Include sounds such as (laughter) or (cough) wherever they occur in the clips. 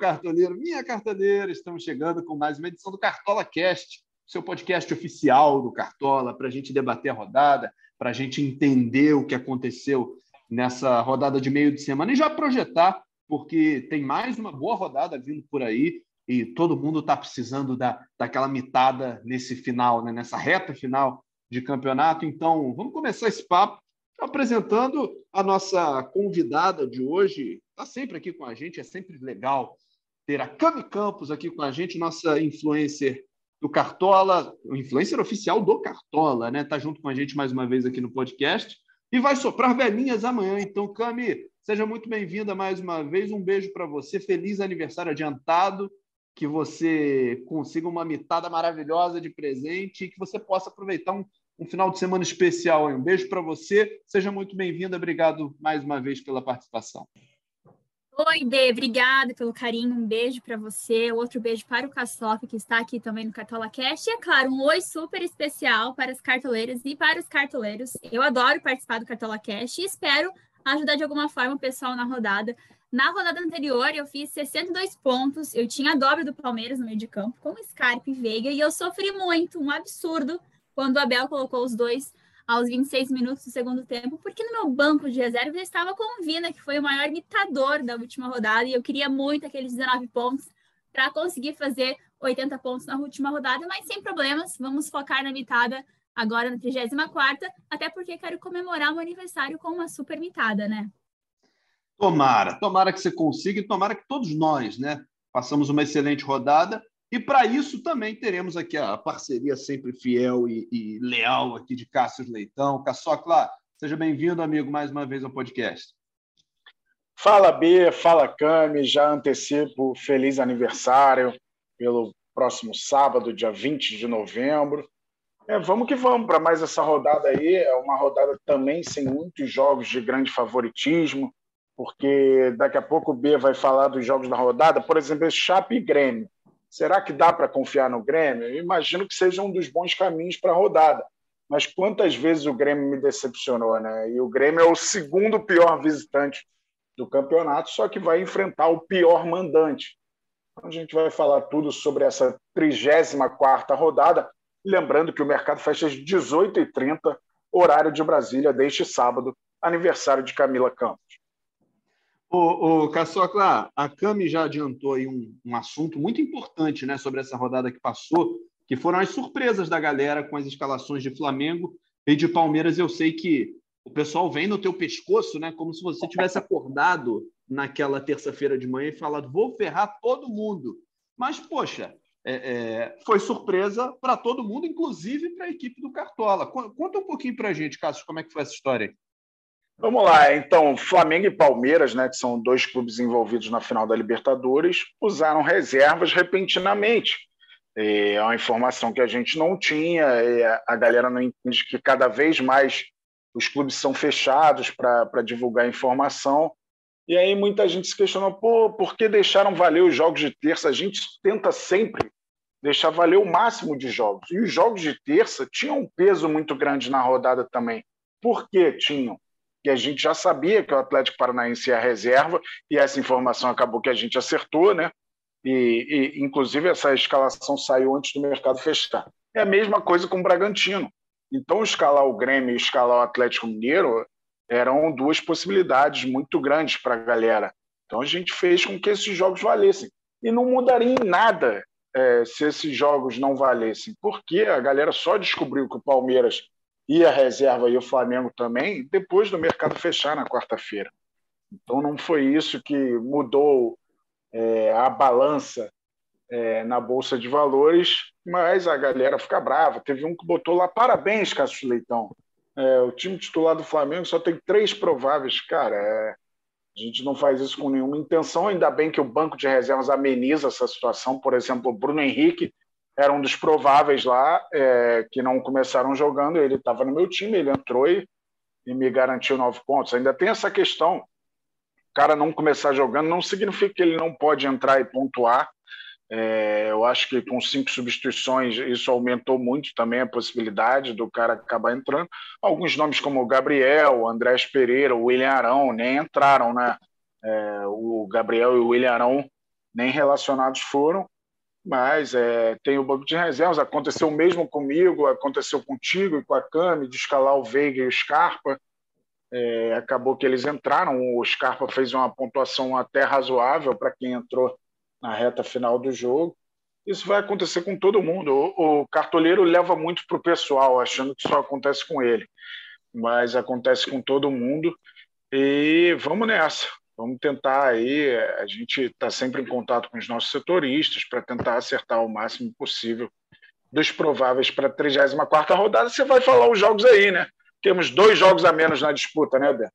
Cartoleiro, minha cartoleira. Estamos chegando com mais uma edição do Cartola Cast, seu podcast oficial do Cartola, para a gente debater a rodada, para a gente entender o que aconteceu nessa rodada de meio de semana e já projetar, porque tem mais uma boa rodada vindo por aí e todo mundo está precisando da, daquela mitada nesse final, né? nessa reta final de campeonato. Então, vamos começar esse papo apresentando a nossa convidada de hoje. Está sempre aqui com a gente, é sempre legal ter a Cami Campos aqui com a gente, nossa influencer do Cartola, o influencer oficial do Cartola, né? Está junto com a gente mais uma vez aqui no podcast e vai soprar velhinhas amanhã. Então, Cami, seja muito bem-vinda mais uma vez. Um beijo para você. Feliz aniversário adiantado. Que você consiga uma mitada maravilhosa de presente e que você possa aproveitar um, um final de semana especial. Um beijo para você. Seja muito bem-vinda. Obrigado mais uma vez pela participação. Oi, Dê, obrigada pelo carinho, um beijo para você, outro beijo para o Cassoff, que está aqui também no Cartola Cash, e é claro, um oi super especial para as cartoleiras e para os cartoleiros. Eu adoro participar do Cartola Cash e espero ajudar de alguma forma o pessoal na rodada. Na rodada anterior, eu fiz 62 pontos, eu tinha a dobra do Palmeiras no meio de campo, com Scarpe e Veiga, e eu sofri muito, um absurdo, quando o Abel colocou os dois aos 26 minutos do segundo tempo, porque no meu banco de reserva eu estava com o Vina, que foi o maior imitador da última rodada, e eu queria muito aqueles 19 pontos para conseguir fazer 80 pontos na última rodada, mas sem problemas, vamos focar na mitada agora na 34 até porque quero comemorar o meu aniversário com uma super mitada, né? Tomara, tomara que você consiga e tomara que todos nós, né, passamos uma excelente rodada e para isso também teremos aqui a parceria sempre fiel e, e leal aqui de Cássio Leitão. Caçocla, seja bem-vindo, amigo, mais uma vez ao podcast. Fala B, fala Cami, já antecipo feliz aniversário pelo próximo sábado, dia 20 de novembro. É, vamos que vamos para mais essa rodada aí. É uma rodada também sem muitos jogos de grande favoritismo, porque daqui a pouco o B vai falar dos jogos da rodada. Por exemplo, Chape e Grêmio. Será que dá para confiar no Grêmio? Eu imagino que seja um dos bons caminhos para a rodada. Mas quantas vezes o Grêmio me decepcionou, né? E o Grêmio é o segundo pior visitante do campeonato, só que vai enfrentar o pior mandante. Então a gente vai falar tudo sobre essa 34ª rodada, lembrando que o mercado fecha às 18h30, horário de Brasília, deste sábado, aniversário de Camila Campos. O, o Caçocla, a Cami já adiantou aí um, um assunto muito importante né, sobre essa rodada que passou, que foram as surpresas da galera com as escalações de Flamengo e de Palmeiras. Eu sei que o pessoal vem no teu pescoço, né, como se você tivesse acordado naquela terça-feira de manhã e falado: vou ferrar todo mundo. Mas, poxa, é, é, foi surpresa para todo mundo, inclusive para a equipe do Cartola. Conta um pouquinho para a gente, Cássio, como é que foi essa história Vamos lá, então, Flamengo e Palmeiras, né, que são dois clubes envolvidos na final da Libertadores, usaram reservas repentinamente. É uma informação que a gente não tinha, a galera não entende que cada vez mais os clubes são fechados para divulgar informação. E aí muita gente se questionou, pô, por que deixaram valer os jogos de terça? A gente tenta sempre deixar valer o máximo de jogos. E os jogos de terça tinham um peso muito grande na rodada também. Por que tinham? Que a gente já sabia que o Atlético Paranaense é a reserva, e essa informação acabou que a gente acertou, né? E, e, inclusive essa escalação saiu antes do mercado fechar. É a mesma coisa com o Bragantino. Então, escalar o Grêmio e escalar o Atlético Mineiro eram duas possibilidades muito grandes para a galera. Então, a gente fez com que esses jogos valessem. E não mudaria em nada é, se esses jogos não valessem, porque a galera só descobriu que o Palmeiras e a reserva e o Flamengo também, depois do mercado fechar na quarta-feira. Então não foi isso que mudou é, a balança é, na Bolsa de Valores, mas a galera fica brava. Teve um que botou lá, parabéns, Cássio Leitão. É, o time titular do Flamengo só tem três prováveis. Cara, é, a gente não faz isso com nenhuma intenção. Ainda bem que o banco de reservas ameniza essa situação. Por exemplo, o Bruno Henrique era um dos prováveis lá, é, que não começaram jogando. Ele estava no meu time, ele entrou e, e, me garantiu nove pontos. Ainda tem essa questão: o cara não começar jogando não significa que ele não pode entrar e pontuar. É, eu acho que com cinco substituições isso aumentou muito também a possibilidade do cara acabar entrando. Alguns nomes como o Gabriel, Andrés Pereira, William Arão nem entraram, né? É, o Gabriel e o William Arão nem relacionados foram, mas é, tem o banco de reservas. Aconteceu o mesmo comigo, aconteceu contigo e com a Cami, de escalar o Veiga e o Scarpa. É, acabou que eles entraram, o Scarpa fez uma pontuação até razoável para quem entrou na reta final do jogo. Isso vai acontecer com todo mundo. O, o cartoleiro leva muito para o pessoal, achando que só acontece com ele, mas acontece com todo mundo. E vamos nessa. Vamos tentar aí. A gente está sempre em contato com os nossos setoristas para tentar acertar o máximo possível dos prováveis para a 34 rodada. Você vai falar os jogos aí, né? Temos dois jogos a menos na disputa, né, Beto?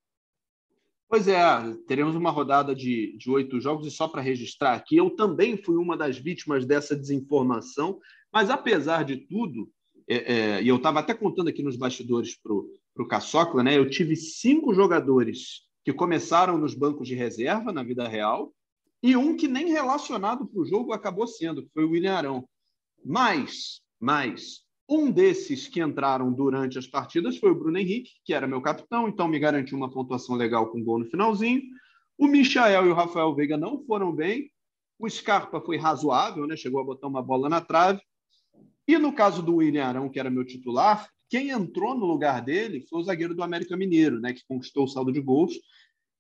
Pois é, teremos uma rodada de, de oito jogos, e só para registrar aqui, eu também fui uma das vítimas dessa desinformação, mas apesar de tudo, é, é, e eu estava até contando aqui nos bastidores para o Caçocla, né, eu tive cinco jogadores que começaram nos bancos de reserva na vida real, e um que nem relacionado para o jogo acabou sendo, que foi o William Arão. Mas, mas um desses que entraram durante as partidas foi o Bruno Henrique, que era meu capitão, então me garantiu uma pontuação legal com gol no finalzinho. O Michael e o Rafael Veiga não foram bem. O Scarpa foi razoável, né? chegou a botar uma bola na trave. E no caso do William Arão, que era meu titular, quem entrou no lugar dele foi o zagueiro do América Mineiro, né? que conquistou o saldo de gols.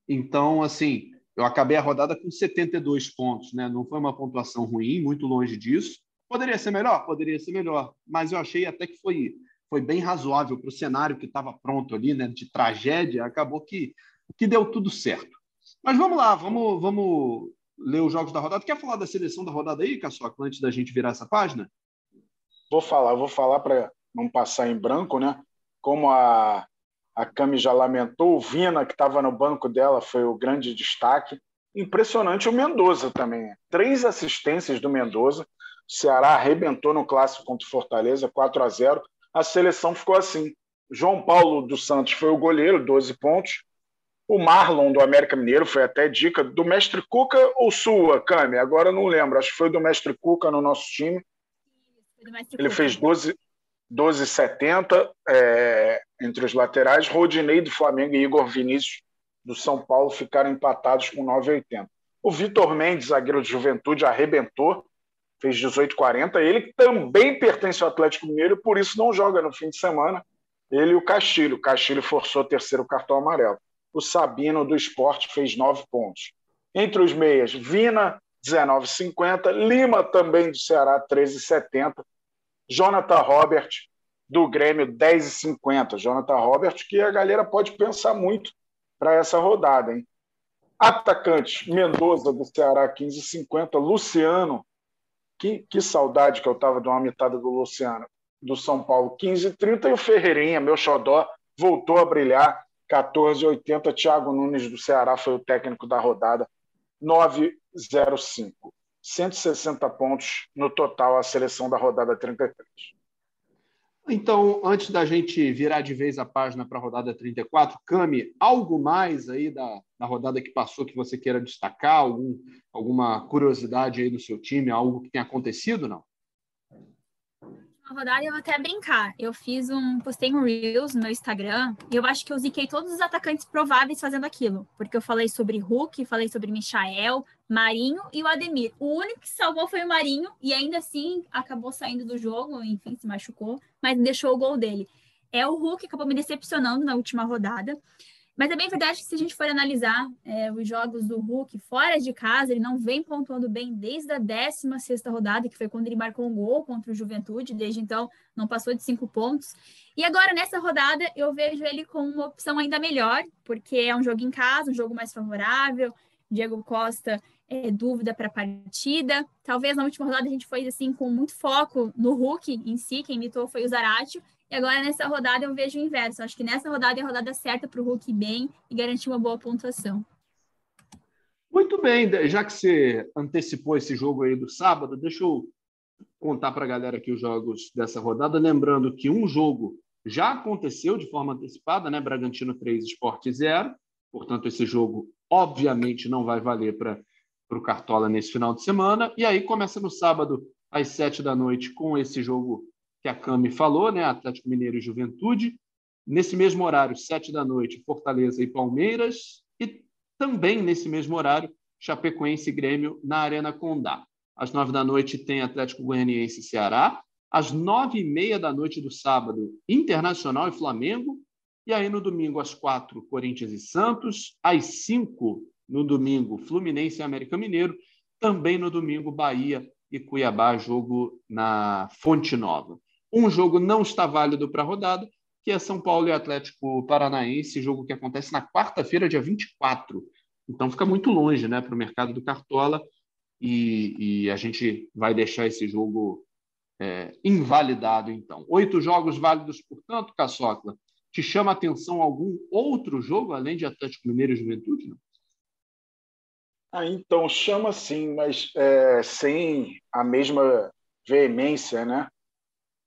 Então, assim, eu acabei a rodada com 72 pontos, né? Não foi uma pontuação ruim, muito longe disso. Poderia ser melhor? Poderia ser melhor, mas eu achei até que foi, foi bem razoável para o cenário que estava pronto ali, né, de tragédia, acabou que, que deu tudo certo. Mas vamos lá, vamos, vamos ler os jogos da rodada. Quer falar da seleção da rodada aí, Caçoca, antes da gente virar essa página? Vou falar, vou falar para não passar em branco, né? Como a, a Cami já lamentou, o Vina, que estava no banco dela, foi o grande destaque. Impressionante o Mendoza também. Três assistências do Mendoza. O Ceará arrebentou no clássico contra o Fortaleza, 4 a 0. A seleção ficou assim. João Paulo dos Santos foi o goleiro, 12 pontos. O Marlon do América Mineiro foi até dica do mestre Cuca ou sua, Cami? Agora não lembro, acho que foi do mestre Cuca no nosso time. Ele fez 12, 12,70 é, entre os laterais. Rodinei do Flamengo e Igor Vinícius do São Paulo ficaram empatados com 9,80. O Vitor Mendes, zagueiro de juventude, arrebentou fez 18,40. Ele também pertence ao Atlético Mineiro por isso não joga no fim de semana. Ele e o Castilho. O Castilho forçou o terceiro cartão amarelo. O Sabino do esporte fez nove pontos. Entre os meias, Vina, 19,50. Lima, também do Ceará, 13,70. Jonathan Robert, do Grêmio, 10,50. Jonathan Robert, que a galera pode pensar muito para essa rodada. Hein? Atacantes, Mendoza, do Ceará, 15,50. Luciano, que, que saudade que eu estava de uma mitada do Luciano, do São Paulo, 15,30 e o Ferreirinha, meu xodó, voltou a brilhar, 14,80. Thiago Nunes do Ceará foi o técnico da rodada, 9,05. 160 pontos no total a seleção da rodada 33. Então, antes da gente virar de vez a página para a rodada 34, Cami, algo mais aí da, da rodada que passou que você queira destacar? Algum, alguma curiosidade aí do seu time? Algo que tenha acontecido, não? Na rodada eu vou até brincar. Eu fiz um, postei um Reels no meu Instagram e eu acho que eu ziquei todos os atacantes prováveis fazendo aquilo. Porque eu falei sobre Hulk, falei sobre Michael, Marinho e o Ademir. O único que salvou foi o Marinho e ainda assim acabou saindo do jogo, enfim, se machucou, mas deixou o gol dele. É o Hulk que acabou me decepcionando na última rodada. Mas é bem verdade que se a gente for analisar é, os jogos do Hulk fora de casa, ele não vem pontuando bem desde a 16 rodada, que foi quando ele marcou um gol contra o Juventude, desde então não passou de cinco pontos. E agora, nessa rodada, eu vejo ele com uma opção ainda melhor, porque é um jogo em casa, um jogo mais favorável. Diego Costa é, dúvida para a partida. Talvez na última rodada a gente foi assim com muito foco no Hulk em si, quem imitou foi o Zarate. E agora nessa rodada eu vejo o inverso. Acho que nessa rodada é a rodada certa para o Hulk bem e garantir uma boa pontuação. Muito bem, já que você antecipou esse jogo aí do sábado, deixa eu contar para a galera aqui os jogos dessa rodada, lembrando que um jogo já aconteceu de forma antecipada, né? Bragantino 3, Sport 0. Portanto, esse jogo obviamente não vai valer para o Cartola nesse final de semana. E aí começa no sábado às sete da noite com esse jogo que a Cami falou, né? Atlético Mineiro e Juventude. Nesse mesmo horário, sete da noite, Fortaleza e Palmeiras. E também nesse mesmo horário, Chapecoense e Grêmio na Arena Condá. Às nove da noite tem Atlético Goianiense e Ceará. Às nove e meia da noite do sábado, Internacional e Flamengo. E aí no domingo, às quatro, Corinthians e Santos. Às cinco, no domingo, Fluminense e América Mineiro. Também no domingo, Bahia e Cuiabá, jogo na Fonte Nova. Um jogo não está válido para a rodada, que é São Paulo e Atlético Paranaense, jogo que acontece na quarta-feira, dia 24. Então fica muito longe né, para o mercado do Cartola e, e, a gente vai deixar esse jogo é, invalidado, então. Oito jogos válidos, portanto, Caçocla. Te chama a atenção algum outro jogo, além de Atlético Mineiro e Juventude? Não? Ah, então, chama sim, mas é, sem a mesma veemência, né?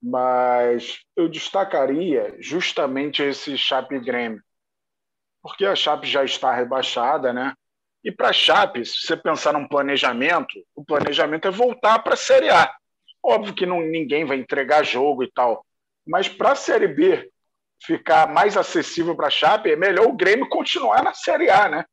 Mas eu destacaria justamente esse Chape Grêmio, porque a Chape já está rebaixada, né? E para a Chape, se você pensar num planejamento, o planejamento é voltar para a Série A. Óbvio que não, ninguém vai entregar jogo e tal, mas para a Série B ficar mais acessível para a Chape, é melhor o Grêmio continuar na Série A, né?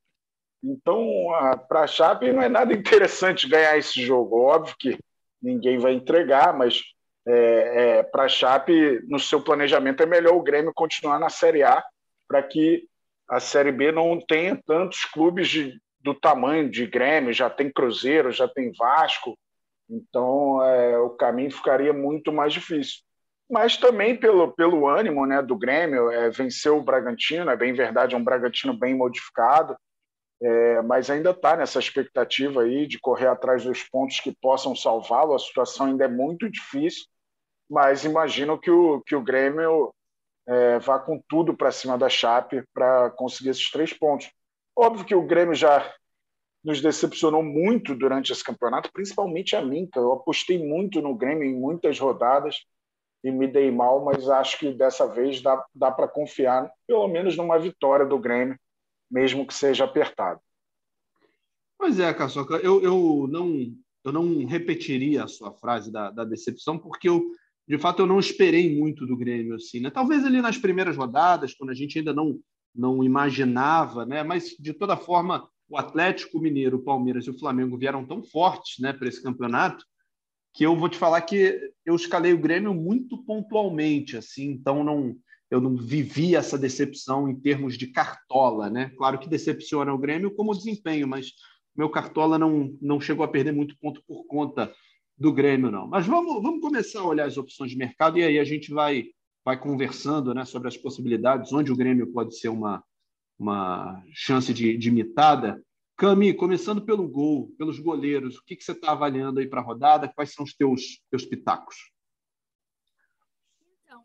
Então, para a Chape não é nada (laughs) interessante ganhar esse jogo. Óbvio que ninguém vai entregar, mas é, é, para a Chape, no seu planejamento, é melhor o Grêmio continuar na Série A para que a Série B não tenha tantos clubes de, do tamanho de Grêmio, já tem Cruzeiro, já tem Vasco, então é, o caminho ficaria muito mais difícil. Mas também pelo, pelo ânimo né, do Grêmio, é, venceu o Bragantino, é bem verdade, é um Bragantino bem modificado, é, mas ainda está nessa expectativa aí de correr atrás dos pontos que possam salvá-lo. A situação ainda é muito difícil, mas imagino que o, que o Grêmio é, vá com tudo para cima da Chape para conseguir esses três pontos. Óbvio que o Grêmio já nos decepcionou muito durante esse campeonato, principalmente a mim, que eu apostei muito no Grêmio em muitas rodadas e me dei mal, mas acho que dessa vez dá, dá para confiar, pelo menos numa vitória do Grêmio mesmo que seja apertado. Pois é, Caçoca, eu, eu, não, eu não repetiria a sua frase da, da decepção, porque eu, de fato, eu não esperei muito do Grêmio. Assim, né? Talvez ali nas primeiras rodadas, quando a gente ainda não, não imaginava, né? mas de toda forma, o Atlético Mineiro, o Palmeiras e o Flamengo vieram tão fortes né, para esse campeonato que eu vou te falar que eu escalei o Grêmio muito pontualmente, assim, então não eu não vivi essa decepção em termos de cartola, né? Claro que decepciona o Grêmio como desempenho, mas meu cartola não, não chegou a perder muito ponto por conta do Grêmio, não. Mas vamos, vamos começar a olhar as opções de mercado e aí a gente vai, vai conversando né, sobre as possibilidades, onde o Grêmio pode ser uma, uma chance de, de mitada. Cami, começando pelo gol, pelos goleiros, o que, que você está avaliando aí para a rodada? Quais são os teus, teus pitacos?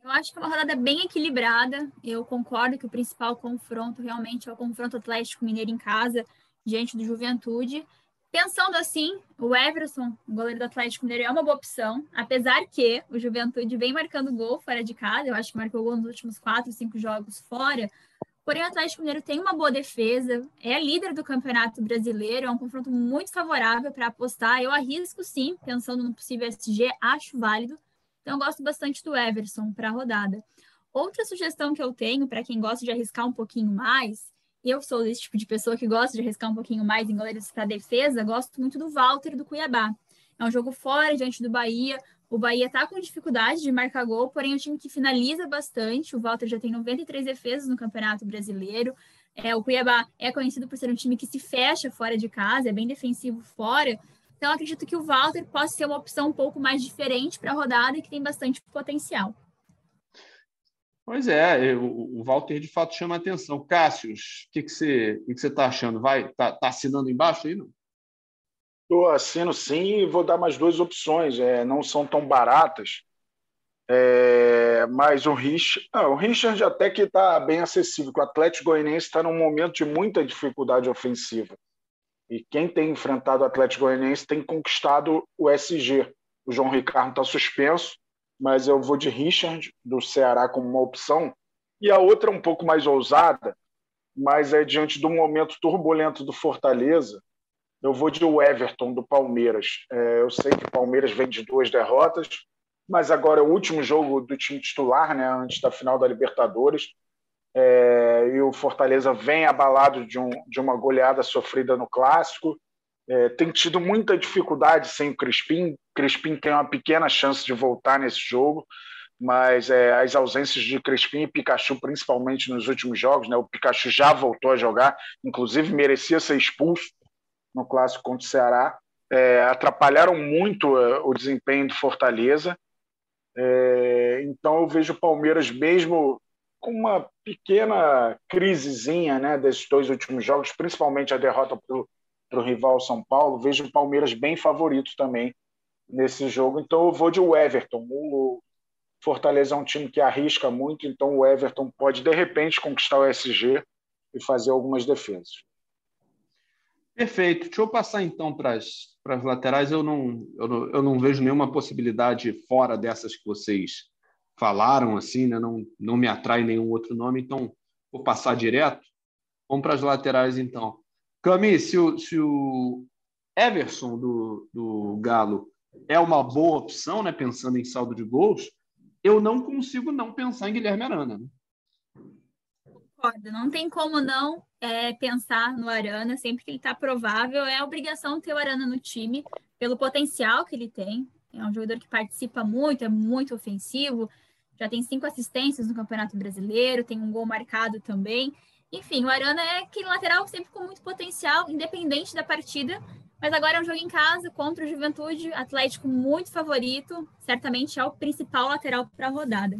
Eu acho que é uma rodada bem equilibrada. Eu concordo que o principal confronto realmente é o confronto Atlético Mineiro em casa, diante do Juventude. Pensando assim, o Everson, o goleiro do Atlético Mineiro, é uma boa opção, apesar que o Juventude vem marcando gol fora de casa. Eu acho que marcou gol nos últimos quatro, cinco jogos fora. Porém, o Atlético Mineiro tem uma boa defesa, é líder do Campeonato Brasileiro, é um confronto muito favorável para apostar. Eu arrisco sim, pensando no possível SG, acho válido. Então, gosto bastante do Everson para a rodada. Outra sugestão que eu tenho para quem gosta de arriscar um pouquinho mais, eu sou desse tipo de pessoa que gosta de arriscar um pouquinho mais em goleiros para defesa, gosto muito do Walter do Cuiabá. É um jogo fora, diante do Bahia. O Bahia está com dificuldade de marcar gol, porém é um time que finaliza bastante. O Walter já tem 93 defesas no Campeonato Brasileiro. É, o Cuiabá é conhecido por ser um time que se fecha fora de casa, é bem defensivo fora. Então, acredito que o Walter possa ser uma opção um pouco mais diferente para a rodada e que tem bastante potencial. Pois é, o Walter de fato chama a atenção. Cássio, o que, que você está achando? Vai, tá, tá, assinando embaixo aí, não? Estou assino sim e vou dar mais duas opções. É, não são tão baratas, é, mas o Richard, não, o Richard até que está bem acessível, o Atlético Goianiense está num momento de muita dificuldade ofensiva. E quem tem enfrentado o Atlético Goianiense tem conquistado o SG. O João Ricardo está suspenso, mas eu vou de Richard, do Ceará, como uma opção. E a outra um pouco mais ousada, mas é diante do momento turbulento do Fortaleza, eu vou de Everton, do Palmeiras. É, eu sei que o Palmeiras vem de duas derrotas, mas agora é o último jogo do time titular, né, antes da final da Libertadores é, e o Fortaleza vem abalado de, um, de uma goleada sofrida no clássico. é, tem tido muita dificuldade sem o Crispim. Crispim tem uma pequena chance de voltar nesse jogo, mas é, as ausências de Crispim e Pikachu, principalmente nos últimos jogos, né? O Pikachu já voltou a jogar, inclusive merecia ser expulso no clássico contra o Ceará. É, atrapalharam muito é, o desempenho do Fortaleza. É, então eu vejo o Palmeiras mesmo com uma pequena crisezinha né, desses dois últimos jogos, principalmente a derrota para o rival São Paulo, vejo o Palmeiras bem favorito também nesse jogo. Então eu vou de Everton. O Fortaleza é um time que arrisca muito, então o Everton pode de repente conquistar o SG e fazer algumas defesas. Perfeito. Deixa eu passar então para as, para as laterais. Eu não, eu, não, eu não vejo nenhuma possibilidade fora dessas que vocês falaram, assim, né? não, não me atrai nenhum outro nome, então vou passar direto. Vamos para as laterais então. Cami, se o, se o Everson do, do Galo é uma boa opção, né, pensando em saldo de gols, eu não consigo não pensar em Guilherme Arana. Né? Não tem como não é, pensar no Arana, sempre que ele está provável, é obrigação ter o Arana no time, pelo potencial que ele tem. É um jogador que participa muito, é muito ofensivo, já tem cinco assistências no Campeonato Brasileiro, tem um gol marcado também. Enfim, o Arana é aquele lateral sempre com muito potencial, independente da partida. Mas agora é um jogo em casa contra o Juventude, Atlético muito favorito, certamente é o principal lateral para a rodada.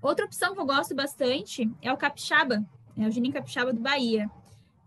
Outra opção que eu gosto bastante é o Capixaba, é o Juninho Capixaba do Bahia.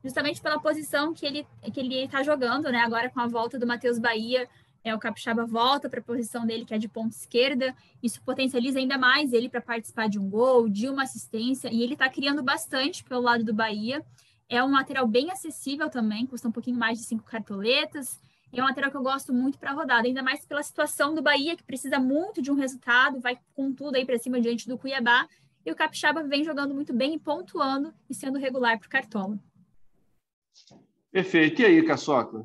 Justamente pela posição que ele que ele está jogando, né? Agora com a volta do Matheus Bahia, é, o Capixaba volta para a posição dele, que é de ponta esquerda. Isso potencializa ainda mais ele para participar de um gol, de uma assistência, e ele está criando bastante pelo lado do Bahia. É um lateral bem acessível também, custa um pouquinho mais de cinco cartoletas. E é um lateral que eu gosto muito para a rodada, ainda mais pela situação do Bahia, que precisa muito de um resultado, vai com tudo aí para cima diante do Cuiabá. E o Capixaba vem jogando muito bem e pontuando e sendo regular para o Cartola. Perfeito. E aí, Caçoca?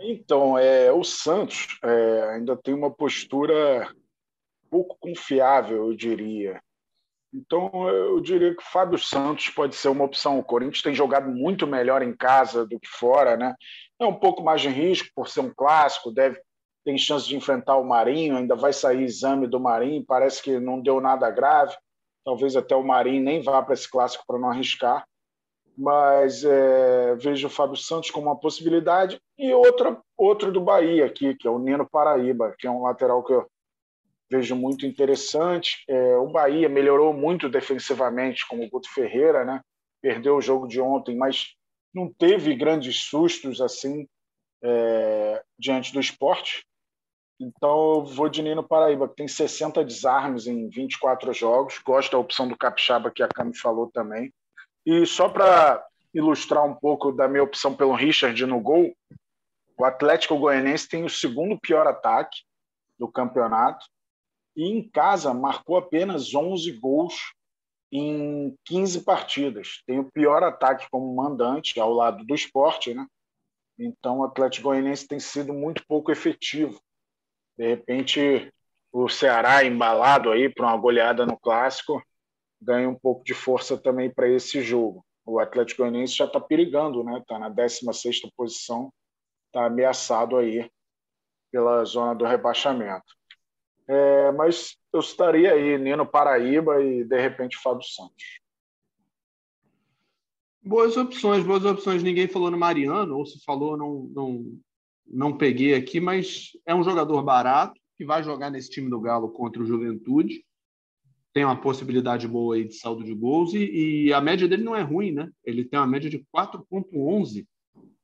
Então, é, o Santos é, ainda tem uma postura pouco confiável, eu diria. Então, eu diria que o Fábio Santos pode ser uma opção. O Corinthians tem jogado muito melhor em casa do que fora, né? É um pouco mais de risco por ser um clássico, deve tem chance de enfrentar o Marinho, ainda vai sair exame do Marinho, parece que não deu nada grave. Talvez até o Marinho nem vá para esse clássico para não arriscar mas é, vejo o Fábio Santos como uma possibilidade e outra outro do Bahia aqui, que é o Nino Paraíba, que é um lateral que eu vejo muito interessante. É, o Bahia melhorou muito defensivamente com o Guto Ferreira, né? Perdeu o jogo de ontem, mas não teve grandes sustos assim é, diante do esporte. Então eu vou de Nino Paraíba, que tem 60 desarmes em 24 jogos. Gosto da opção do Capixaba, que a Cami falou também. E só para ilustrar um pouco da minha opção pelo Richard no gol, o Atlético Goianense tem o segundo pior ataque do campeonato e em casa marcou apenas 11 gols em 15 partidas. Tem o pior ataque como mandante ao lado do esporte, né? Então o Atlético Goianense tem sido muito pouco efetivo. De repente, o Ceará embalado aí para uma goleada no clássico ganha um pouco de força também para esse jogo. O Atlético Goianiense já está perigando, né? Está na 16 posição, está ameaçado aí pela zona do rebaixamento. É, mas eu estaria aí Nino Paraíba e de repente Fábio Santos. Boas opções, boas opções. Ninguém falou no Mariano, ou se falou, não, não, não peguei aqui, mas é um jogador barato que vai jogar nesse time do Galo contra o Juventude tem uma possibilidade boa aí de saldo de gols e, e, a média dele não é ruim, né? Ele tem uma média de 4,11,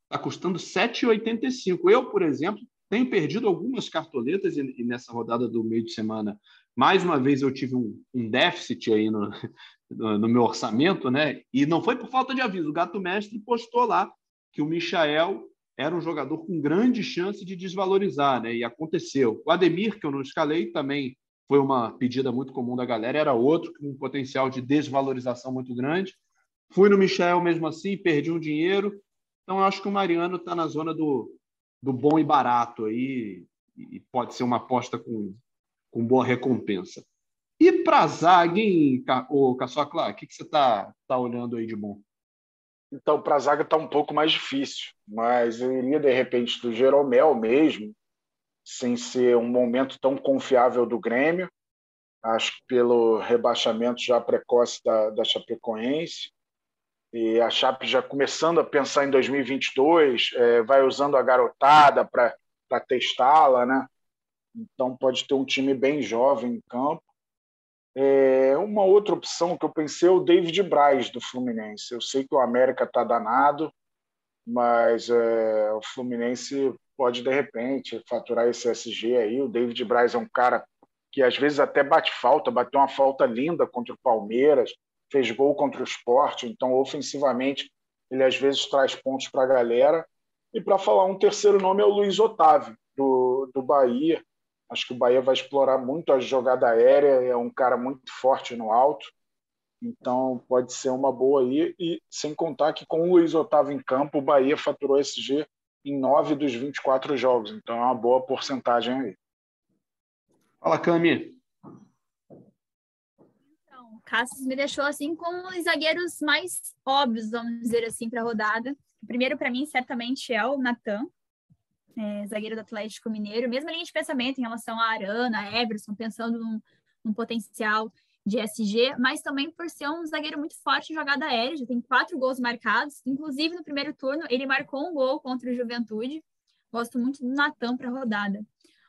está custando 7,85. Eu, por exemplo, tenho perdido algumas cartoletas e, e, nessa rodada do meio de semana, mais uma vez eu tive um, um déficit aí no, (laughs) no, no, meu orçamento, né? E não foi por falta de aviso. O Gato Mestre postou lá que o Michael era um jogador com grande chance de desvalorizar, né? E aconteceu. O Ademir, que eu não escalei, também foi uma pedida muito comum da galera, era outro com um potencial de desvalorização muito grande. Fui no Michel mesmo assim, perdi um dinheiro. Então, acho que o Mariano está na zona do, do bom e barato aí, e pode ser uma aposta com, com boa recompensa. E para a zaga, hein, Caçocla, o que, que você está tá olhando aí de bom? Então, para a zaga está um pouco mais difícil, mas eu iria, de repente, do Jeromel mesmo, sem ser um momento tão confiável do Grêmio, acho que pelo rebaixamento já precoce da, da Chapecoense, e a Chape já começando a pensar em 2022, é, vai usando a garotada para testá-la, né? Então pode ter um time bem jovem em campo. É, uma outra opção que eu pensei é o David Braz, do Fluminense. Eu sei que o América está danado, mas é, o Fluminense pode, de repente, faturar esse SG aí. O David Braz é um cara que às vezes até bate falta, bateu uma falta linda contra o Palmeiras, fez gol contra o Sport, então ofensivamente ele às vezes traz pontos para a galera. E para falar um terceiro nome é o Luiz Otávio, do, do Bahia. Acho que o Bahia vai explorar muito a jogada aérea, é um cara muito forte no alto, então pode ser uma boa aí. E sem contar que com o Luiz Otávio em campo, o Bahia faturou SG em 9 dos 24 jogos, então é uma boa porcentagem aí. Fala, Cami. Cassius me deixou assim com os zagueiros mais óbvios, vamos dizer assim, para a rodada. O primeiro, para mim, certamente é o Natan, é, zagueiro do Atlético Mineiro, mesma linha de pensamento em relação a Arana, Everson, pensando num, num, potencial de SG, mas também por ser um zagueiro muito forte em jogada aérea, já tem quatro gols marcados, inclusive no primeiro turno ele marcou um gol contra o Juventude. Gosto muito do Natan para a rodada.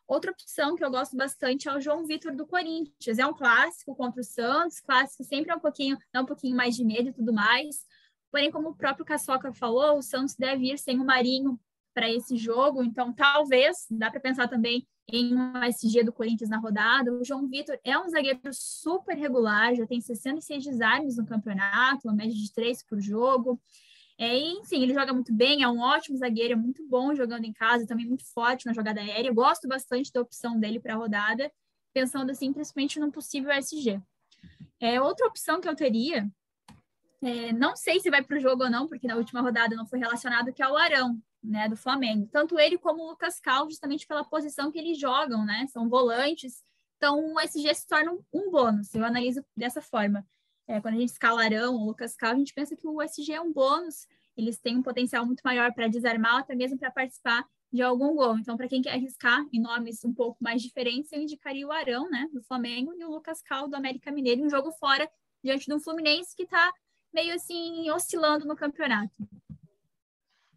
Outra opção que eu gosto bastante é o João Vitor do Corinthians. É um clássico contra o Santos, clássico sempre é um pouquinho, dá um pouquinho mais de medo e tudo mais. Porém, como o próprio Caçoca falou, o Santos deve ir sem o Marinho para esse jogo, então talvez dá para pensar também em um SG do Corinthians na rodada. O João Vitor é um zagueiro super regular, já tem 66 desarmes no campeonato, uma média de três por jogo. É, enfim, ele joga muito bem, é um ótimo zagueiro, é muito bom jogando em casa, também muito forte na jogada aérea. Eu gosto bastante da opção dele para a rodada, pensando assim, principalmente num possível SG. É, outra opção que eu teria, é, não sei se vai para o jogo ou não, porque na última rodada não foi relacionado, que é o Arão né, do Flamengo. Tanto ele como o Lucas Cal, justamente pela posição que eles jogam, né? São volantes. Então, o SG se torna um, bônus. Eu analiso dessa forma. É, quando a gente escala Arão ou Lucas Cal, a gente pensa que o SG é um bônus. Eles têm um potencial muito maior para desarmar, até mesmo para participar de algum gol. Então, para quem quer arriscar em nomes um pouco mais diferentes, eu indicaria o Arão, né, do Flamengo, e o Lucas Cal, do América Mineiro, um jogo fora, diante de um Fluminense que está meio assim oscilando no campeonato.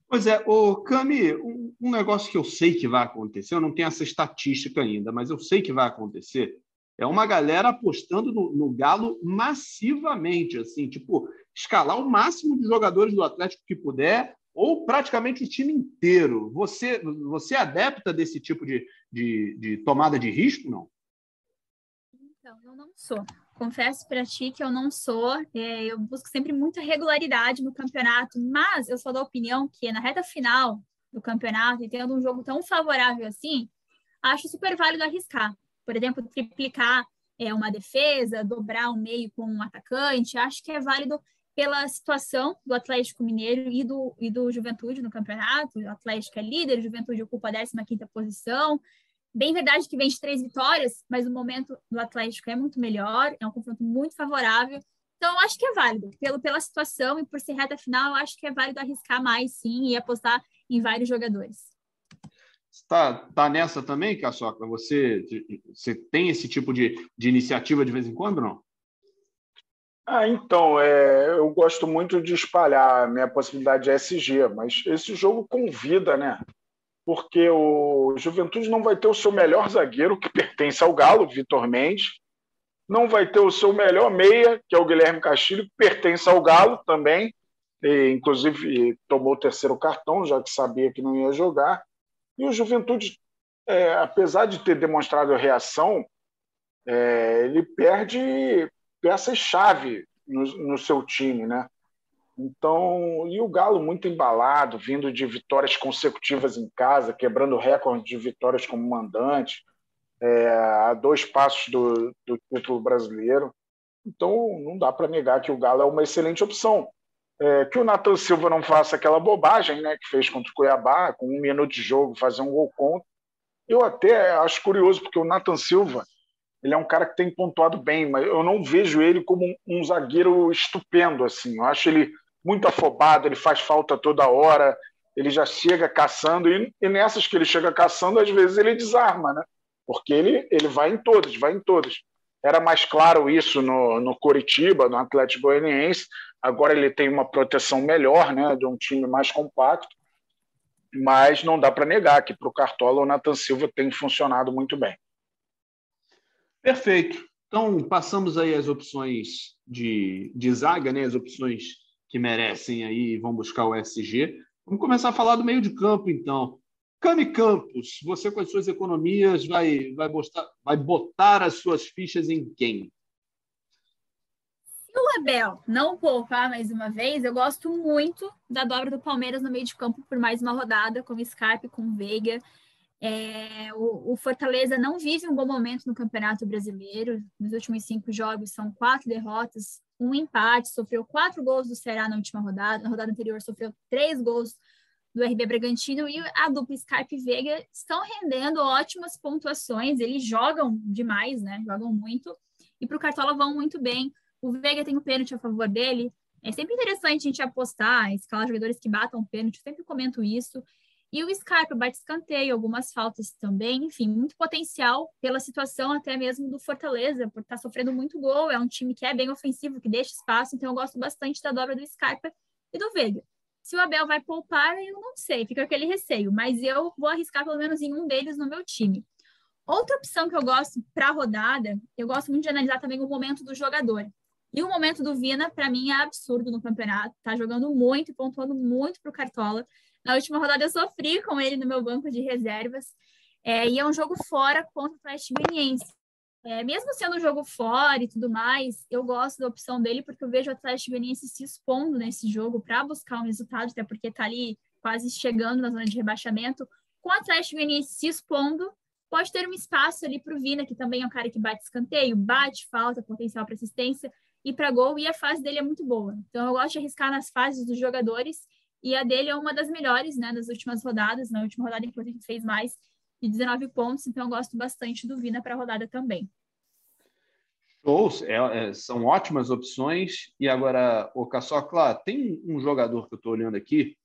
Pois é, o Cami, um, negócio que eu sei que vai acontecer, eu não tenho essa estatística ainda, mas eu sei que vai acontecer, é uma galera apostando no, no Galo massivamente, assim, tipo, escalar o máximo de jogadores do Atlético que puder, ou praticamente o time inteiro. Você, você é adepta desse tipo de, de, de tomada de risco, não? Então, eu não sou. Confesso para ti que eu não sou, é, eu busco sempre muita regularidade no campeonato, mas eu sou da opinião que na reta final do campeonato, e tendo um jogo tão favorável assim, acho super válido arriscar. Por exemplo, triplicar é, uma defesa, dobrar o meio com um atacante, acho que é válido pela situação do Atlético Mineiro e do, e do Juventude no campeonato. O Atlético é líder, o Juventude ocupa a 15ª posição, Bem verdade que vem de três vitórias, mas o momento do Atlético é muito melhor, é um confronto muito favorável. Então, eu acho que é válido. Pelo, pela situação e por ser reta final, eu acho que é válido arriscar mais, sim, e apostar em vários jogadores. Está tá nessa também, Caçoca? Você, você tem esse tipo de, de iniciativa de vez em quando, não? Ah, então, é, eu gosto muito de espalhar a minha possibilidade de SG, mas esse jogo convida, né? porque o Juventude não vai ter o seu melhor zagueiro, que pertence ao Galo, Vitor Mendes, não vai ter o seu melhor meia, que é o Guilherme Castilho, que pertence ao Galo também, e, inclusive tomou o terceiro cartão, já que sabia que não ia jogar. E o Juventude, é, apesar de ter demonstrado reação, é, ele perde peças-chave no, no seu time, né? Então, e o Galo muito embalado, vindo de vitórias consecutivas em casa, quebrando recorde de vitórias como mandante, é, a dois passos do, do título brasileiro. Então, não dá para negar que o Galo é uma excelente opção. É, que o Nathan Silva não faça aquela bobagem né, que fez contra o Cuiabá, com um minuto de jogo, fazer um gol contra. Eu até acho curioso, porque o Nathan Silva ele é um cara que tem pontuado bem, mas eu não vejo ele como um, um zagueiro estupendo. assim. Eu acho ele muito afobado, ele faz falta toda hora, ele já chega caçando, e, e nessas que ele chega caçando, às vezes ele desarma, né? Porque ele, ele vai em todas, vai em todas. Era mais claro isso no, no Coritiba, no Atlético Goianiense. Agora ele tem uma proteção melhor, né, de um time mais compacto. Mas não dá para negar que para o Cartola o Nathan Silva tem funcionado muito bem. Perfeito. Então, passamos aí as opções de, de zaga, né? as opções que merecem aí vão buscar o SG. Vamos começar a falar do meio de campo, então. Cami Campos, você com as suas economias vai, vai, botar, vai botar as suas fichas em quem? O Abel não poupar mais uma vez, eu gosto muito da dobra do Palmeiras no meio de campo por mais uma rodada, com Scarpe, com Veiga. É, o, o, Fortaleza não vive um bom momento no Campeonato Brasileiro. Nos últimos cinco jogos são quatro derrotas, um empate, sofreu quatro gols do Ceará na última rodada. Na rodada anterior sofreu três gols do RB Bragantino e a dupla Scarpe Veiga estão rendendo ótimas pontuações. Eles jogam demais, né? Jogam muito e para o Cartola vão muito bem. O Veiga tem um pênalti a favor dele. É sempre interessante a gente apostar, escalar jogadores que batam pênalti. Sempre comento isso. E o Scarpa bate escanteio, algumas faltas também, enfim, muito potencial pela situação até mesmo do Fortaleza, por estar tá sofrendo muito gol. É um time que é bem ofensivo, que deixa espaço, então eu gosto bastante da dobra do Scarpa e do Veiga. Se o Abel vai poupar, eu não sei, fica aquele receio, mas eu vou arriscar pelo menos em um deles no meu time. Outra opção que eu gosto para a rodada, eu gosto muito de analisar também o momento do jogador. E o momento do Vina, para mim, é absurdo no campeonato. Tá jogando muito e pontuando muito para o Cartola. Na última rodada, eu sofri com ele no meu banco de reservas. É, e é um jogo fora contra o Atlético Goianiense. É, mesmo sendo um jogo fora e tudo mais, eu gosto da opção dele porque eu vejo o Atlético Goianiense se expondo nesse jogo para buscar um resultado, até porque está ali quase chegando na zona de rebaixamento. Com o Atlético Goianiense se expondo, pode ter um espaço ali para o Vina, que também é um cara que bate escanteio, bate, falta, potencial para assistência e para gol, e a fase dele é muito boa. Então eu gosto de arriscar nas fases dos jogadores, e a dele é uma das melhores, né, das últimas rodadas. Na última rodada, inclusive, fez mais de 19 pontos, então eu gosto bastante do Vina para a rodada também. Shows, é, é, são ótimas opções. E agora, o Caçocla, tem um jogador que eu estou olhando aqui.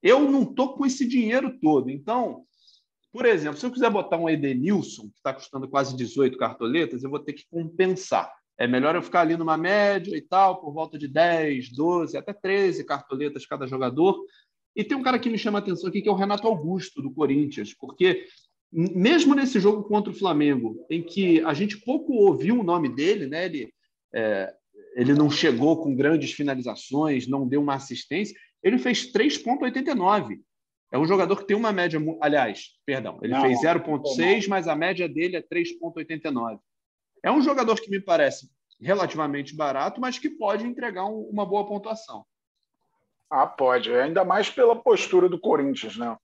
Eu não estou com esse dinheiro todo. Então, por exemplo, se eu quiser botar um Edenilson, que está custando quase 18 cartoletas, eu vou ter que compensar. É melhor eu ficar ali numa média e tal, por volta de 10, 12, até 13 cartoletas cada jogador. E tem um cara que me chama a atenção aqui, que é o Renato Augusto, do Corinthians, porque mesmo nesse jogo contra o Flamengo, em que a gente pouco ouviu o nome dele, né? Ele, é, ele não chegou com grandes finalizações, não deu uma assistência, ele fez 3,89. É um jogador que tem uma média. Aliás, perdão, ele não, fez 0,6, mas a média dele é 3,89. É um jogador que me parece relativamente barato, mas que pode entregar um, uma boa pontuação. Ah, pode. Ainda mais pela postura do Corinthians, né?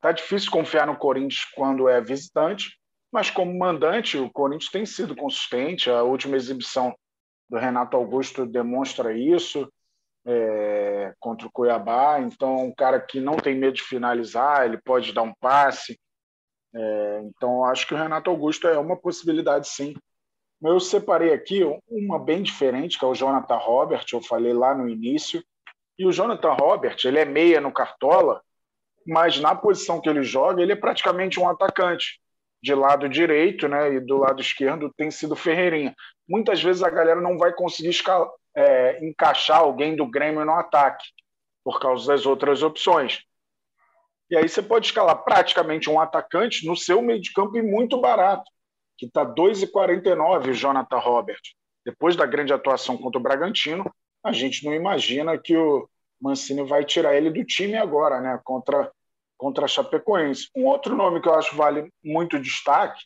Tá difícil confiar no Corinthians quando é visitante, mas como mandante, o Corinthians tem sido consistente. A última exibição do Renato Augusto demonstra isso é, contra o Cuiabá. Então, um cara que não tem medo de finalizar, ele pode dar um passe. É, então, acho que o Renato Augusto é uma possibilidade, sim. Eu separei aqui uma bem diferente, que é o Jonathan Robert, eu falei lá no início. E o Jonathan Robert, ele é meia no Cartola, mas na posição que ele joga, ele é praticamente um atacante. De lado direito né, e do lado esquerdo tem sido Ferreirinha. Muitas vezes a galera não vai conseguir escalar, é, encaixar alguém do Grêmio no ataque, por causa das outras opções. E aí você pode escalar praticamente um atacante no seu meio de campo e muito barato, que está 2,49 o Jonathan Robert. Depois da grande atuação contra o Bragantino, a gente não imagina que o Mancini vai tirar ele do time agora, né? Contra contra a Chapecoense. Um outro nome que eu acho vale muito destaque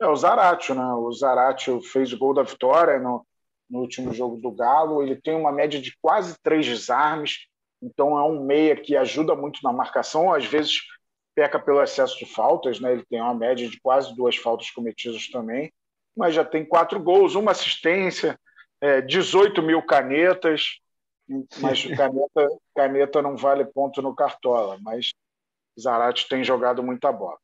é o Zaratio, né? O Zaratio fez o gol da vitória no, no último jogo do Galo. Ele tem uma média de quase três desarmes, então é um meia que ajuda muito na marcação. Às vezes peca pelo excesso de faltas, né? Ele tem uma média de quase duas faltas cometidas também, mas já tem quatro gols, uma assistência, é, 18 mil canetas. Mas caneta, caneta não vale ponto no cartola, mas Zarate tem jogado muita bola.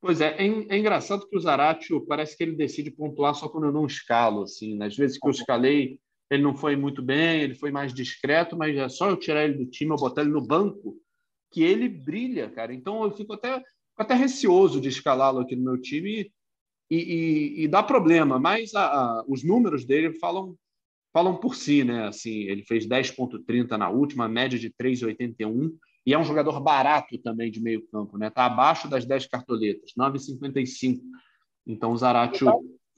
Pois é, é, é, engraçado que o Zaratio parece que ele decide pontuar só quando eu não escalo, assim, nas vezes que eu escalei, ele não foi muito bem, ele foi mais discreto, mas é só eu tirar ele do time, eu botar ele no banco, que ele brilha, cara. Então eu fico até, até receoso de escalá-lo aqui no meu time e, e, e dá problema, mas a, a, os números dele falam falam por si, né? Assim, ele fez 10.30 na última, média de 3.81 e é um jogador barato também de meio campo, né? Tá abaixo das 10 cartoletas, 9,55. Então o Zaratio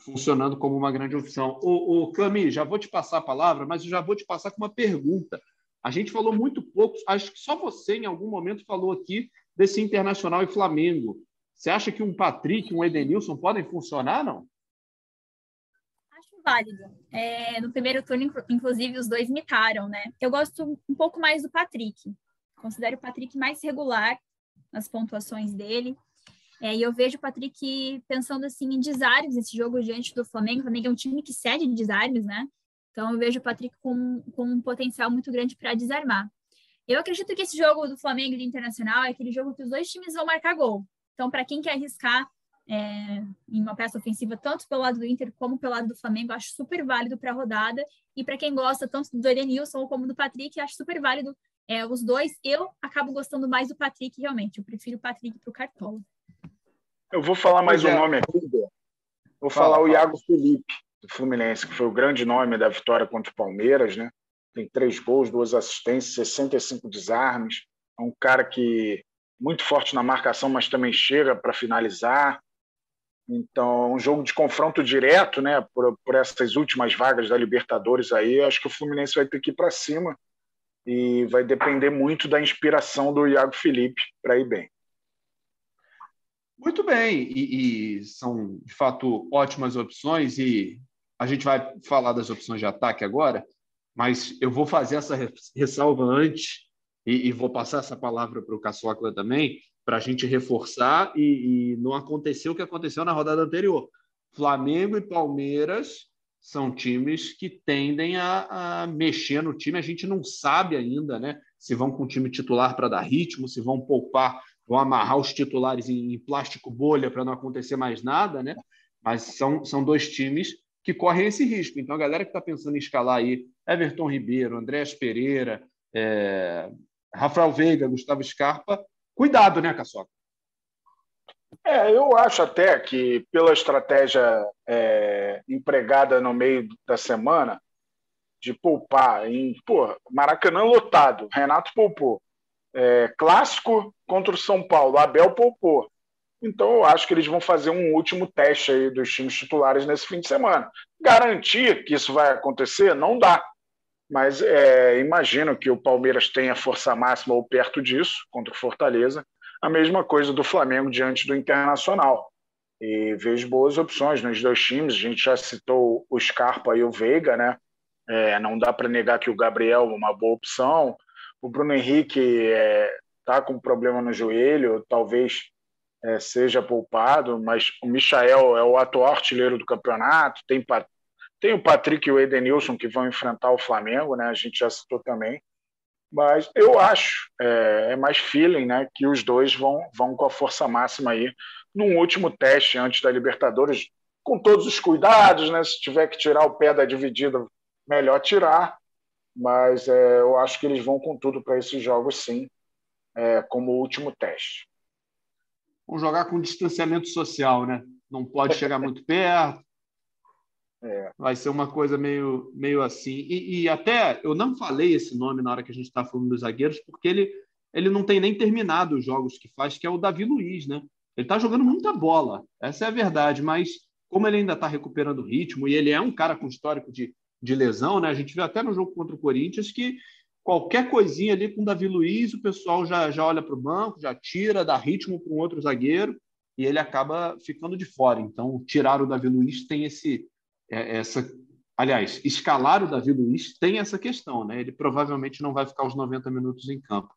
funcionando como uma grande opção. O, o Cami, já vou te passar a palavra, mas eu já vou te passar com uma pergunta. A gente falou muito pouco, acho que só você em algum momento falou aqui desse Internacional e Flamengo. Você acha que um Patrick, um Edenilson podem funcionar, não? Acho válido. É, no primeiro turno, inclusive, os dois imitaram, né? Eu gosto um pouco mais do Patrick. Considero o Patrick mais regular nas pontuações dele. É, e eu vejo o Patrick pensando assim em desarmes esse jogo diante do Flamengo. O Flamengo é um time que cede de desarmes, né? Então eu vejo o Patrick com, com um potencial muito grande para desarmar. Eu acredito que esse jogo do Flamengo e do Internacional é aquele jogo que os dois times vão marcar gol. Então, para quem quer arriscar é, em uma peça ofensiva, tanto pelo lado do Inter como pelo lado do Flamengo, acho super válido para a rodada. E para quem gosta tanto do Edenilson como do Patrick, acho super válido é, os dois. Eu acabo gostando mais do Patrick, realmente. Eu prefiro o Patrick para o Cartola. Eu vou falar mais um nome aqui, Vou falar fala, o Iago Felipe, do Fluminense, que foi o grande nome da vitória contra o Palmeiras, né? Tem três gols, duas assistências, 65 desarmes. É um cara que muito forte na marcação, mas também chega para finalizar. Então, um jogo de confronto direto, né, por, por essas últimas vagas da Libertadores aí, acho que o Fluminense vai ter que ir para cima e vai depender muito da inspiração do Iago Felipe para ir bem. Muito bem, e, e, são de fato ótimas opções e a gente vai falar das opções de ataque agora, mas eu vou fazer essa ressalva antes e, e vou passar essa palavra para o Caçocla também, para a gente reforçar e, e não acontecer o que aconteceu na rodada anterior. Flamengo e Palmeiras são times que tendem a, a, mexer no time. A gente não sabe ainda, né? Se vão com o time titular para dar ritmo, se vão poupar, vão amarrar os titulares em, em plástico bolha para não acontecer mais nada, né? Mas são, são dois times que correm esse risco. Então, a galera que está pensando em escalar aí, Everton Ribeiro, Andréas Pereira, é, Rafael Veiga, Gustavo Scarpa, cuidado, né, Caçoca? É, eu acho até que pela estratégia é, empregada no meio da semana de poupar em pô, Maracanã lotado, Renato poupou. É, clássico contra o São Paulo, Abel poupou. Então eu acho que eles vão fazer um último teste aí dos times titulares nesse fim de semana. Garantir que isso vai acontecer não dá, mas é, imagino que o Palmeiras tenha força máxima ou perto disso contra o Fortaleza. A mesma coisa do Flamengo diante do Internacional. E vejo boas opções nos dois times. A gente já citou o Scarpa e o Veiga, né? É, não dá para negar que o Gabriel é uma boa opção. O Bruno Henrique está é, tá com problema no joelho, talvez é, seja poupado, mas o Michael é o atual artilheiro do campeonato, tem tem o Patrick e o Edenilson que vão enfrentar o Flamengo, né? A gente já citou também. Mas eu acho, é, é mais feeling, né? Que os dois vão, vão com a força máxima aí num último teste antes da Libertadores, com todos os cuidados, né? Se tiver que tirar o pé da dividida, melhor tirar. Mas é, eu acho que eles vão com tudo para esses jogos, sim, é, como último teste. Vão jogar com distanciamento social, né? Não pode chegar (laughs) muito perto, é. Vai ser uma coisa meio, meio assim. E, e, até eu não falei esse nome na hora que a gente está falando dos zagueiros, porque ele, ele não tem nem terminado os jogos que faz, que é o Davi Luiz, né? Ele está jogando muita bola, essa é a verdade, mas como ele ainda está recuperando o ritmo e ele é um cara com histórico de, de lesão, né? A gente viu até no jogo contra o Corinthians que qualquer coisinha ali com o Davi Luiz, o pessoal já, já olha para o banco, já tira, dá ritmo para um outro zagueiro e ele acaba ficando de fora. Então, tirar o Davi Luiz tem esse, é, essa. Aliás, escalar o Davi Luiz tem essa questão, né? Ele provavelmente não vai ficar os 90 minutos em campo.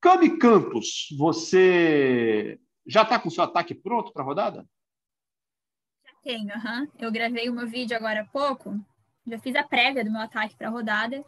Cami Campos, você já está com seu ataque pronto para a rodada? Já tenho, uhum. eu gravei o meu vídeo agora há pouco, já fiz a prévia do meu ataque para a rodada.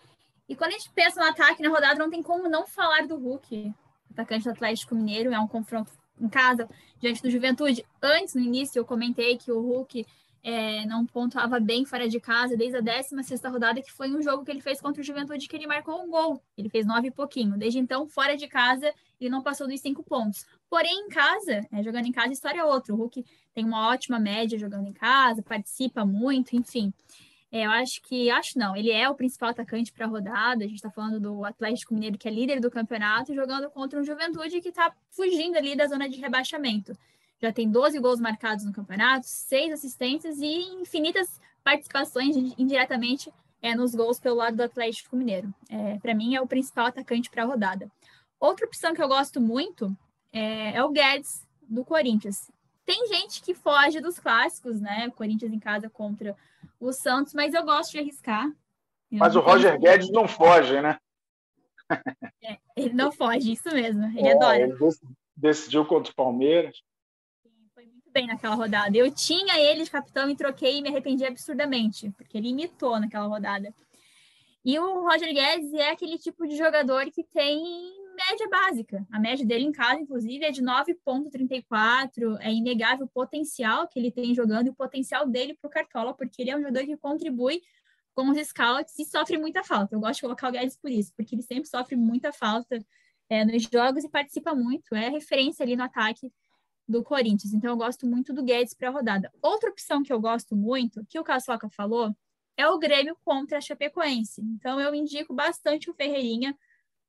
E quando a gente pensa no ataque na rodada, não tem como não falar do Hulk, atacante do Atlético Mineiro, é um confronto em casa diante do Juventude. Antes, no início, eu comentei que o Hulk é, não pontuava bem fora de casa desde a 16 rodada, que foi um jogo que ele fez contra o Juventude, que ele marcou um gol. Ele fez nove e pouquinho. Desde então, fora de casa, ele não passou dos cinco pontos. Porém, em casa, é, jogando em casa, a história é outra. O Hulk tem uma ótima média jogando em casa, participa muito, enfim. É, eu acho que, acho não, ele é o principal atacante para a rodada. A gente está falando do Atlético Mineiro, que é líder do campeonato, jogando contra um Juventude que está fugindo ali da zona de rebaixamento já tem 12 gols marcados no campeonato, seis assistências e infinitas participações indiretamente é, nos gols pelo lado do Atlético Mineiro. É, para mim, é o principal atacante para a rodada. Outra opção que eu gosto muito é, é, o Guedes, do Corinthians. Tem gente que foge dos clássicos, né? Corinthians em casa contra o Santos, mas eu gosto de arriscar. Eu mas o Roger Guedes não foge, né? É, ele não foge, isso mesmo. Ele é, adora. Ele decidiu contra o Palmeiras bem naquela rodada. Eu tinha ele de capitão e troquei e me arrependi absurdamente, porque ele imitou naquela rodada. E o Roger Guedes é aquele tipo de jogador que tem média básica. A média dele em casa, inclusive, é de 9,34. É inegável o potencial que ele tem jogando e o potencial dele para o Cartola, porque ele é um jogador que contribui com os scouts e sofre muita falta. Eu gosto de colocar o Guedes por isso, porque ele sempre sofre muita falta é, nos jogos e participa muito. É referência ali no ataque do Corinthians. Então, eu gosto muito do Guedes para a rodada. Outra opção que eu gosto muito, que o Caçoca falou, é o Grêmio contra a Chapecoense. Então, eu indico bastante o Ferreirinha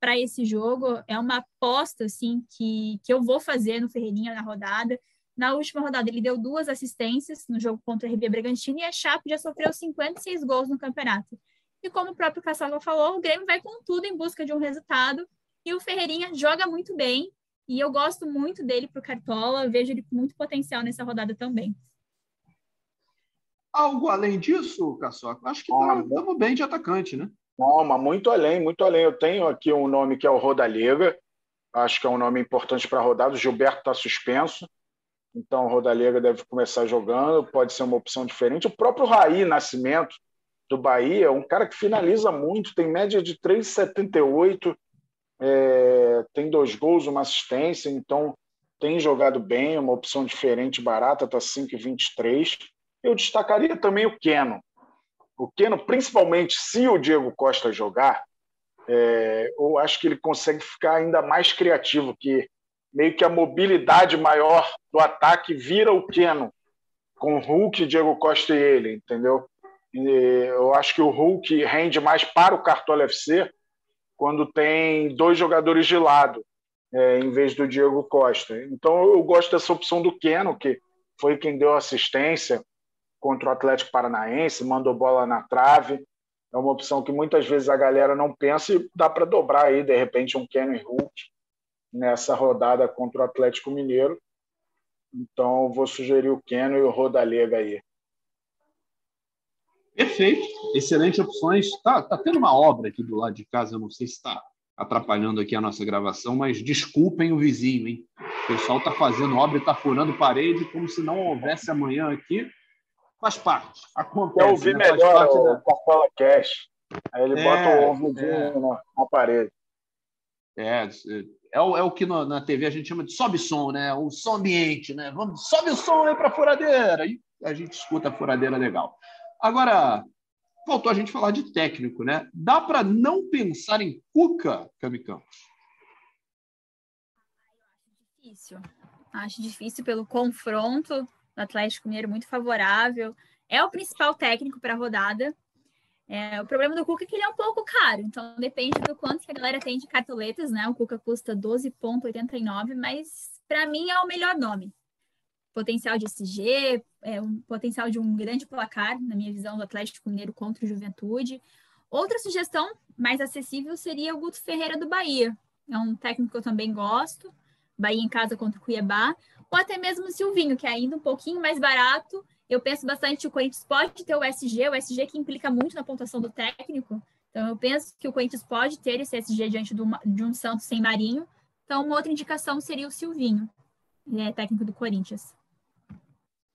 para esse jogo. É uma aposta, assim, que, que eu vou fazer no Ferreirinha na rodada. Na última rodada, ele deu duas assistências no jogo contra o RB Bragantino e a Chape já sofreu 56 gols no campeonato. E como o próprio Caçoca falou, o Grêmio vai com tudo em busca de um resultado e o Ferreirinha joga muito bem e eu gosto muito dele para o Cartola, vejo ele com muito potencial nessa rodada também. Algo além disso, Caçoca? Acho que estamos tá, bem de atacante, né? Não, mas muito além, muito além. Eu tenho aqui um nome que é o Rodalega, acho que é um nome importante para rodada. O Gilberto está suspenso, então o Rodalega deve começar jogando, pode ser uma opção diferente. O próprio Raí Nascimento, do Bahia, um cara que finaliza muito, tem média de 3,78 é, tem dois gols, uma assistência, então tem jogado bem, uma opção diferente, barata, está 5,23. Eu destacaria também o Keno. O Keno, principalmente se o Diego Costa jogar, é, eu acho que ele consegue ficar ainda mais criativo, que meio que a mobilidade maior do ataque vira o Keno, com Hulk, Diego Costa e ele, entendeu? E eu acho que o Hulk rende mais para o Cartola FC quando tem dois jogadores de lado, é, em vez do Diego Costa. Então eu gosto dessa opção do Keno, que foi quem deu assistência contra o Atlético Paranaense, mandou bola na trave. É uma opção que muitas vezes a galera não pensa e dá para dobrar aí, de repente, um Keno e Hulk nessa rodada contra o Atlético Mineiro. Então, vou sugerir o Keno e o Rodalega aí. Perfeito, excelentes opções. Tá, tá tendo uma obra aqui do lado de casa, eu não sei se está atrapalhando aqui a nossa gravação, mas desculpem o vizinho, hein? O pessoal está fazendo obra e está furando parede como se não houvesse amanhã aqui. Faz parte, acontece. Eu ouvi né? melhor o da... Cartola Cash. Aí ele é, bota o vizinho é. na, na, parede. É, é o, é o que no, na TV a gente chama de sobe som, né? O som ambiente, né? Vamos, sobe o som aí para a furadeira. E a gente escuta a furadeira legal. Agora, faltou a gente falar de técnico, né? Dá para não pensar em Cuca, Cami Campos? Difícil. Acho difícil pelo confronto Atlético Mineiro muito favorável. É o principal técnico para a rodada. É, o problema do Cuca é que ele é um pouco caro, então depende do quanto que a galera tem de cartoletas, né? O Cuca custa 12,89, mas para mim é o melhor nome potencial de SG, é, um potencial de um grande placar, na minha visão, do Atlético Mineiro contra o Juventude. Outra sugestão mais acessível seria o Guto Ferreira do Bahia. É um técnico que eu também gosto. Bahia em casa contra o Cuiabá. Ou até mesmo o Silvinho, que é ainda um pouquinho mais barato. Eu penso bastante que o Corinthians pode ter o SG, o SG que implica muito na pontuação do técnico. Então, eu penso que o Corinthians pode ter esse SG diante de um Santos sem Marinho. Então, uma outra indicação seria o Silvinho, ele é técnico do Corinthians.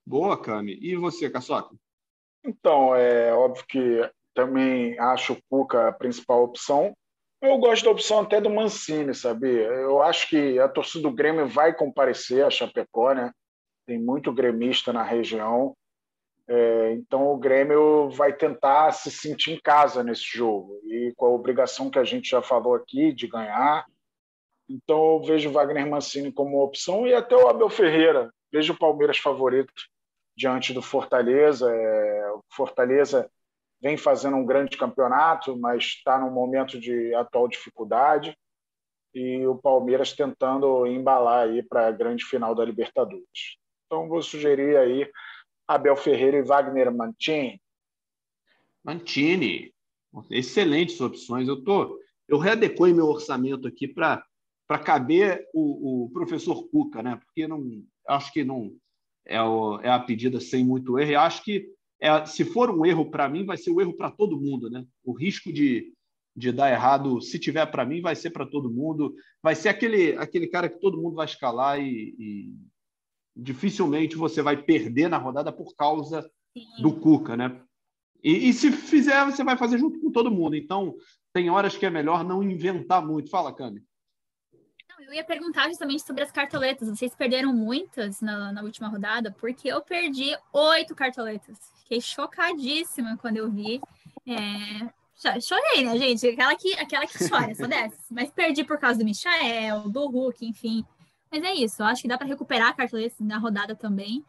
Boa, Cami. E você, Caçoca? Então, é óbvio que também acho o Cuca a principal opção. Eu gosto da opção até do Mancini, sabe? Eu acho que a torcida do Grêmio vai comparecer a Chapecó, né? Tem muito gremista na região. É, então o Grêmio vai tentar se sentir em casa nesse jogo e com a obrigação que a gente já falou aqui de ganhar. Então eu vejo Wagner Mancini como opção e até o Abel Ferreira. Vejo o Palmeiras favorito diante do Fortaleza. É, o Fortaleza vem fazendo um grande campeonato, mas está num momento de atual dificuldade. E o Palmeiras tentando embalar aí para a grande final da Libertadores. Então vou sugerir aí Abel Ferreira e Wagner Mantini. Mantini, excelentes opções. Eu tô, eu readequei meu orçamento aqui para para caber o, o, professor Cuca, né? Porque não, acho que não é, o, é a pedida sem muito erro. Eu acho que é, se for um erro para mim, vai ser um erro para todo mundo, né? O risco de, de dar errado, se tiver para mim, vai ser para todo mundo. Vai ser aquele, aquele cara que todo mundo vai escalar e, e dificilmente você vai perder na rodada por causa Sim. do Cuca, né? E, e, se fizer, você vai fazer junto com todo mundo. Então, tem horas que é melhor não inventar muito. Fala, Cami. Eu ia perguntar justamente sobre as cartoletas. Vocês perderam muitas na, na última rodada? Porque eu perdi oito cartoletas. Fiquei chocadíssima quando eu vi. É... Chorei, né, gente? Aquela que, aquela que chora, só dessas. Mas perdi por causa do Michael, do Hulk, enfim. Mas é isso, eu acho que dá para recuperar cartoletas na rodada também.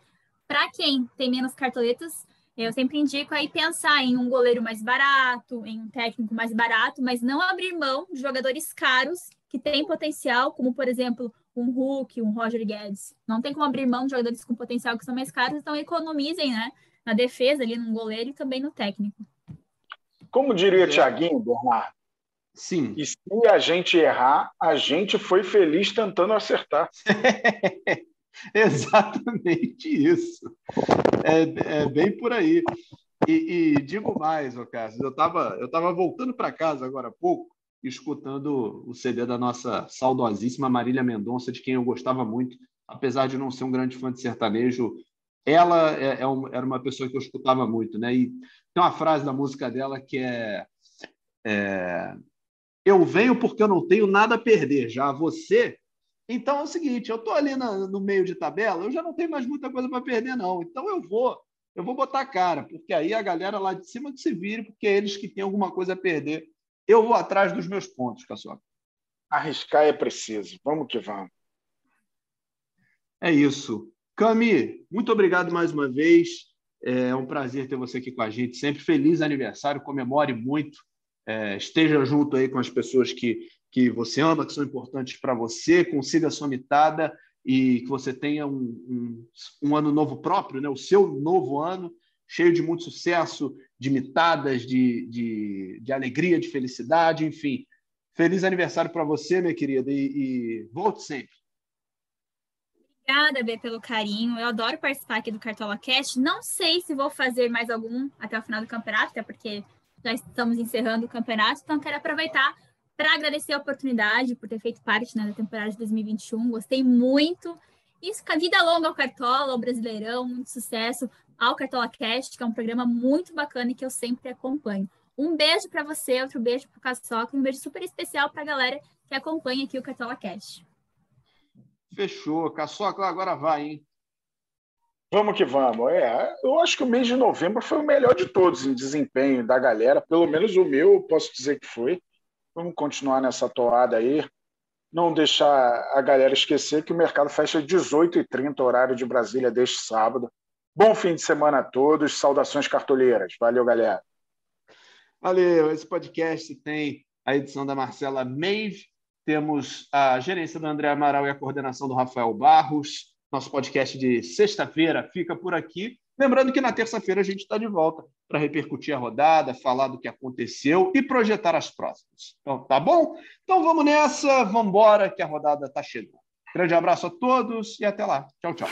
Para quem tem menos cartoletas, eu sempre indico aí pensar em um goleiro mais barato, em um técnico mais barato, mas não abrir mão de jogadores caros que têm potencial, como por exemplo um Hulk, um Roger Guedes. Não tem como abrir mão de jogadores com potencial que são mais caros, então economizem, né, na defesa ali no goleiro e também no técnico. Como diria Tiaguinho, Bernardo, Sim. E se a gente errar, a gente foi feliz tentando acertar. (laughs) Exatamente isso. É, é, bem por aí. E, e digo mais, Ocasio, eu estava eu tava voltando para casa agora há pouco, escutando o CD da nossa saudosíssima Marília Mendonça, de quem eu gostava muito, apesar de não ser um grande fã de sertanejo, ela é, é um, era uma pessoa que eu escutava muito, né? E tem uma frase da música dela que é, é eu venho porque eu não tenho nada a perder. Já você, então é o seguinte, eu estou ali no, no meio de tabela, eu já não tenho mais muita coisa para perder, não. Então eu vou, eu vou botar a cara, porque aí a galera lá de cima que se vire, porque é eles que têm alguma coisa a perder. Eu vou atrás dos meus pontos, Caçoca. Arriscar é preciso. Vamos que vamos. É isso. Cami, muito obrigado mais uma vez. É um prazer ter você aqui com a gente. Sempre feliz aniversário, comemore muito é, esteja junto aí com as pessoas que, que você ama, que são importantes para você, consiga a sua mitada e que você tenha um, um, um, ano novo próprio, né? o seu novo ano, cheio de muito sucesso, de mitadas, de, de, de alegria, de felicidade, enfim. Feliz aniversário para você, minha querida, e, e volte sempre. Obrigada, Bê, pelo carinho. Eu adoro participar aqui do Cartola Cast. Não sei se vou fazer mais algum até o final do campeonato, até porque já estamos encerrando o campeonato, então quero aproveitar para agradecer a oportunidade por ter feito parte né, da temporada de 2021. Gostei muito. Isso, vida longa ao Cartola, ao Brasileirão, muito sucesso ao Cartola Cast, que é um programa muito bacana e que eu sempre acompanho. Um beijo para você, outro beijo para o Caçoca, um beijo super especial para a galera que acompanha aqui o Cartola Cast. Fechou. Caçoca, agora vai, hein? Vamos que vamos. É, eu acho que o mês de novembro foi o melhor de todos em desempenho da galera. Pelo menos o meu, posso dizer que foi. Vamos continuar nessa toada aí. Não deixar a galera esquecer que o mercado fecha 18h30, horário de Brasília, deste sábado. Bom fim de semana a todos. Saudações cartoleiras. Valeu, galera. Valeu. Esse podcast tem a edição da Marcela Meive. Temos a gerência do André Amaral e a coordenação do Rafael Barros. Nosso podcast de sexta-feira fica por aqui. Lembrando que na terça-feira a gente está de volta para repercutir a rodada, falar do que aconteceu e projetar as próximas. Então, tá bom? Então vamos nessa, vamos embora, que a rodada está chegando. Grande abraço a todos e até lá. Tchau, tchau.